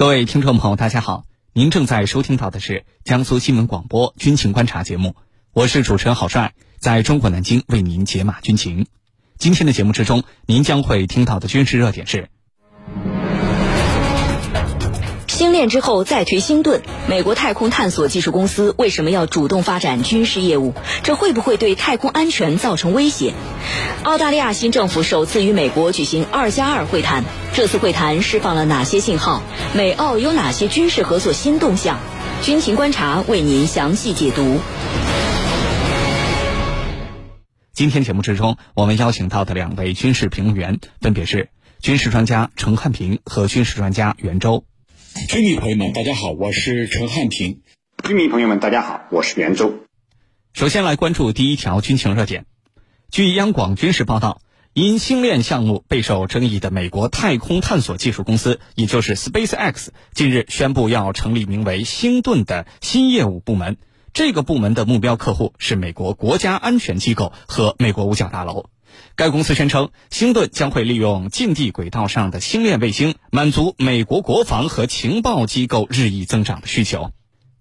各位听众朋友，大家好，您正在收听到的是江苏新闻广播军情观察节目，我是主持人郝帅，在中国南京为您解码军情。今天的节目之中，您将会听到的军事热点是。星链之后再推星盾，美国太空探索技术公司为什么要主动发展军事业务？这会不会对太空安全造成威胁？澳大利亚新政府首次与美国举行“二加二”会谈，这次会谈释放了哪些信号？美澳有哪些军事合作新动向？军情观察为您详细解读。今天节目之中，我们邀请到的两位军事评论员分别是军事专家陈汉平和军事专家袁周。军迷朋友们，大家好，我是陈汉平。军迷朋友们，大家好，我是袁周。首先来关注第一条军情热点。据央广军事报道，因星链项目备受争议的美国太空探索技术公司，也就是 SpaceX，近日宣布要成立名为“星盾”的新业务部门。这个部门的目标客户是美国国家安全机构和美国五角大楼。该公司宣称，星盾将会利用近地轨道上的星链卫星，满足美国国防和情报机构日益增长的需求。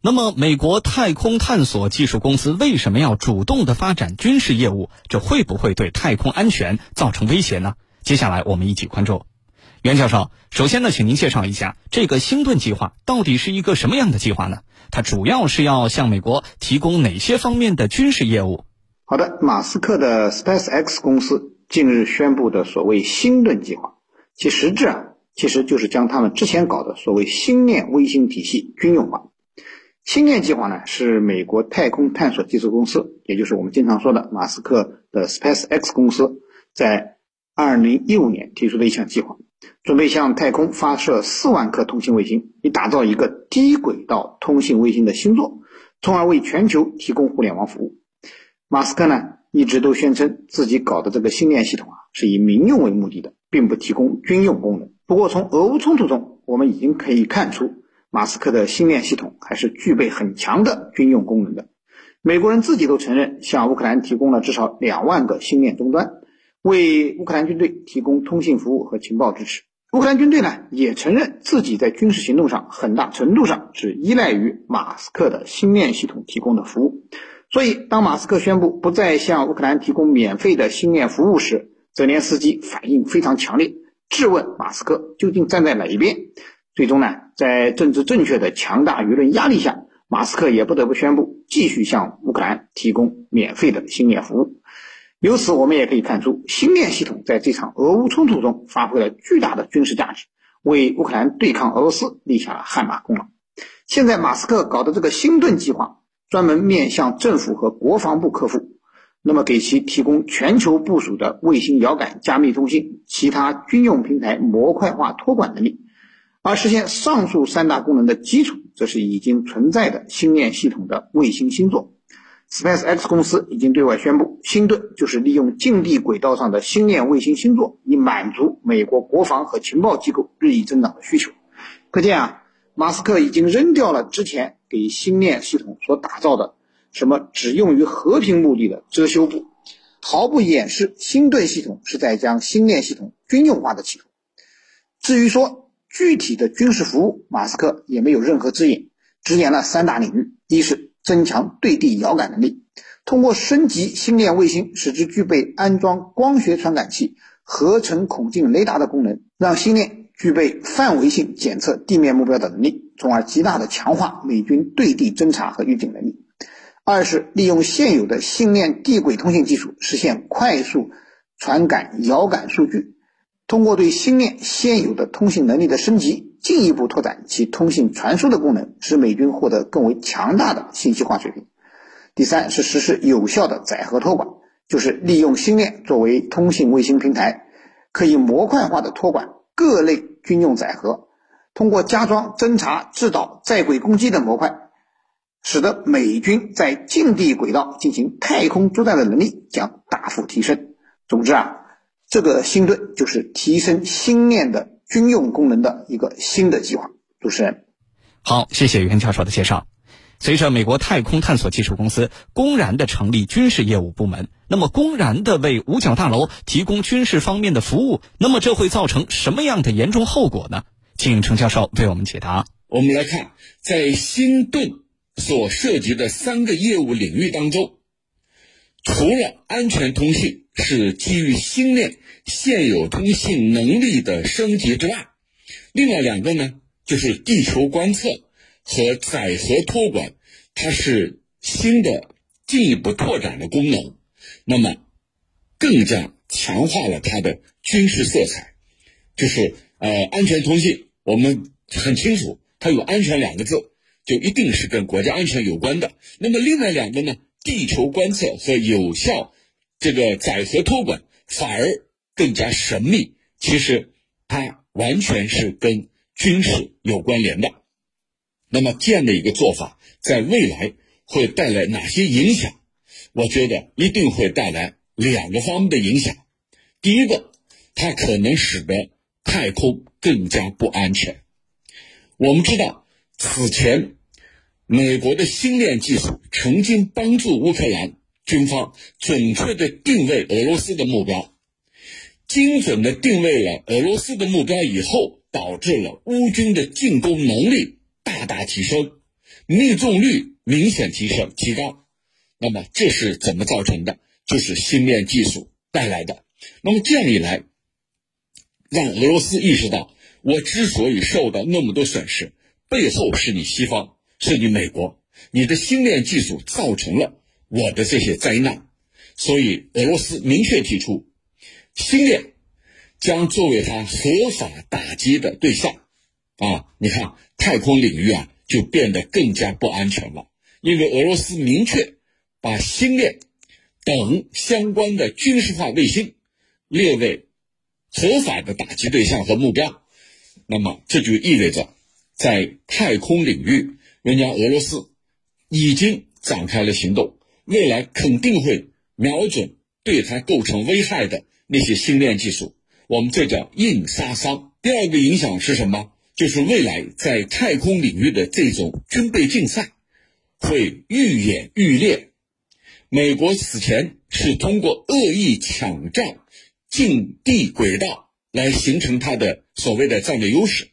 那么，美国太空探索技术公司为什么要主动的发展军事业务？这会不会对太空安全造成威胁呢？接下来我们一起关注。袁教授，首先呢，请您介绍一下这个星盾计划到底是一个什么样的计划呢？它主要是要向美国提供哪些方面的军事业务？好的，马斯克的 SpaceX 公司近日宣布的所谓“星盾计划”，其实质啊，其实就是将他们之前搞的所谓星链卫星体系军用化。星链计划呢，是美国太空探索技术公司，也就是我们经常说的马斯克的 SpaceX 公司，在2015年提出的一项计划，准备向太空发射4万颗通信卫星，以打造一个低轨道通信卫星的星座，从而为全球提供互联网服务。马斯克呢一直都宣称自己搞的这个星链系统啊是以民用为目的的，并不提供军用功能。不过从俄乌冲突中，我们已经可以看出，马斯克的星链系统还是具备很强的军用功能的。美国人自己都承认，向乌克兰提供了至少两万个星链终端，为乌克兰军队提供通信服务和情报支持。乌克兰军队呢也承认自己在军事行动上很大程度上是依赖于马斯克的星链系统提供的服务。所以，当马斯克宣布不再向乌克兰提供免费的星链服务时，泽连斯基反应非常强烈，质问马斯克究竟站在哪一边。最终呢，在政治正确的强大舆论压力下，马斯克也不得不宣布继续向乌克兰提供免费的星链服务。由此，我们也可以看出，星链系统在这场俄乌冲突中发挥了巨大的军事价值，为乌克兰对抗俄罗斯立下了汗马功劳。现在，马斯克搞的这个星盾计划。专门面向政府和国防部客户，那么给其提供全球部署的卫星遥感加密通信、其他军用平台模块化托管能力，而实现上述三大功能的基础，则是已经存在的星链系统的卫星星座。SpaceX 公司已经对外宣布，星盾就是利用近地轨道上的星链卫星星座，以满足美国国防和情报机构日益增长的需求。可见啊，马斯克已经扔掉了之前。给星链系统所打造的什么只用于和平目的的遮羞布，毫不掩饰星盾系统是在将星链系统军用化的企图。至于说具体的军事服务，马斯克也没有任何指引，直言了三大领域：一是增强对地遥感能力，通过升级星链卫星，使之具备安装光学传感器、合成孔径雷达的功能，让星链。具备范围性检测地面目标的能力，从而极大的强化美军对地侦察和预警能力。二是利用现有的星链地轨通信技术，实现快速传感遥感数据。通过对星链现有的通信能力的升级，进一步拓展其通信传输的功能，使美军获得更为强大的信息化水平。第三是实施有效的载荷托管，就是利用星链作为通信卫星平台，可以模块化的托管。各类军用载荷，通过加装侦察、制导在轨攻击等模块，使得美军在近地轨道进行太空作战的能力将大幅提升。总之啊，这个星盾就是提升星链的军用功能的一个新的计划。主持人，好，谢谢袁教授的介绍。随着美国太空探索技术公司公然的成立军事业务部门，那么公然的为五角大楼提供军事方面的服务，那么这会造成什么样的严重后果呢？请程教授为我们解答。我们来看，在新盾所涉及的三个业务领域当中，除了安全通信是基于星链现有通信能力的升级之外，另外两个呢，就是地球观测和载荷托管，它是新的进一步拓展的功能，那么更加强化了它的军事色彩。就是呃，安全通信，我们很清楚。它有“安全”两个字，就一定是跟国家安全有关的。那么另外两个呢？地球观测和有效这个载荷托管反而更加神秘。其实它完全是跟军事有关联的。那么这样的一个做法，在未来会带来哪些影响？我觉得一定会带来两个方面的影响。第一个，它可能使得太空更加不安全。我们知道，此前美国的星链技术曾经帮助乌克兰军方准确的定位俄罗斯的目标，精准的定位了俄罗斯的目标以后，导致了乌军的进攻能力大大提升，命中率明显提升提高。那么这是怎么造成的？就是星链技术带来的。那么这样一来，让俄罗斯意识到。我之所以受到那么多损失，背后是你西方，是你美国，你的星链技术造成了我的这些灾难，所以俄罗斯明确提出，星链将作为他合法打击的对象。啊，你看太空领域啊，就变得更加不安全了，因为俄罗斯明确把星链等相关的军事化卫星列为合法的打击对象和目标。那么这就意味着，在太空领域，人家俄罗斯已经展开了行动，未来肯定会瞄准对它构成危害的那些星链技术。我们这叫硬杀伤。第二个影响是什么？就是未来在太空领域的这种军备竞赛会愈演愈烈。美国此前是通过恶意抢占近地轨道。来形成它的所谓的战略优势，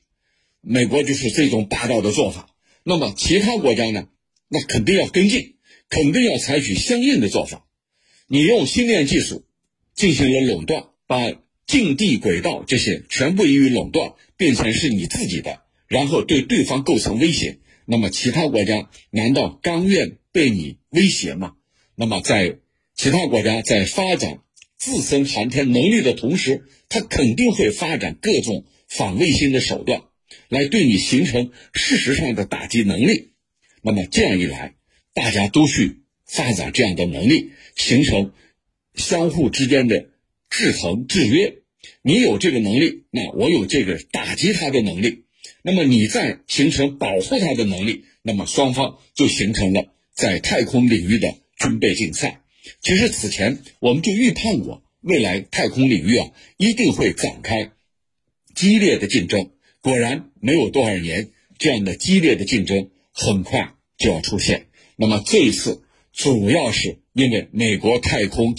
美国就是这种霸道的做法。那么其他国家呢？那肯定要跟进，肯定要采取相应的做法。你用星链技术进行了垄断，把近地轨道这些全部予以垄断，变成是你自己的，然后对对方构成威胁。那么其他国家难道甘愿被你威胁吗？那么在其他国家在发展。自身航天能力的同时，它肯定会发展各种反卫星的手段，来对你形成事实上的打击能力。那么这样一来，大家都去发展这样的能力，形成相互之间的制衡制约。你有这个能力，那我有这个打击它的能力。那么你再形成保护它的能力，那么双方就形成了在太空领域的军备竞赛。其实此前我们就预判过，未来太空领域啊一定会展开激烈的竞争。果然，没有多少年，这样的激烈的竞争很快就要出现。那么这一次，主要是因为美国太空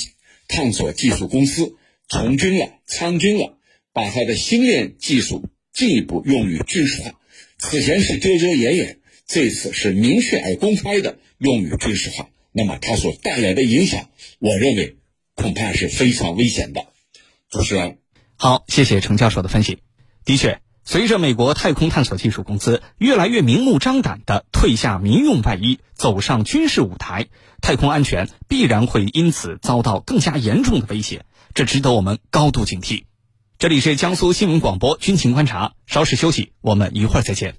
探索技术公司从军了、参军了，把它的星链技术进一步用于军事化。此前是遮遮掩掩，这次是明确而公开的用于军事化。那么它所带来的影响，我认为恐怕是非常危险的。主持人，好，谢谢程教授的分析。的确，随着美国太空探索技术公司越来越明目张胆地退下民用外衣，走上军事舞台，太空安全必然会因此遭到更加严重的威胁，这值得我们高度警惕。这里是江苏新闻广播军情观察，稍事休息，我们一会儿再见。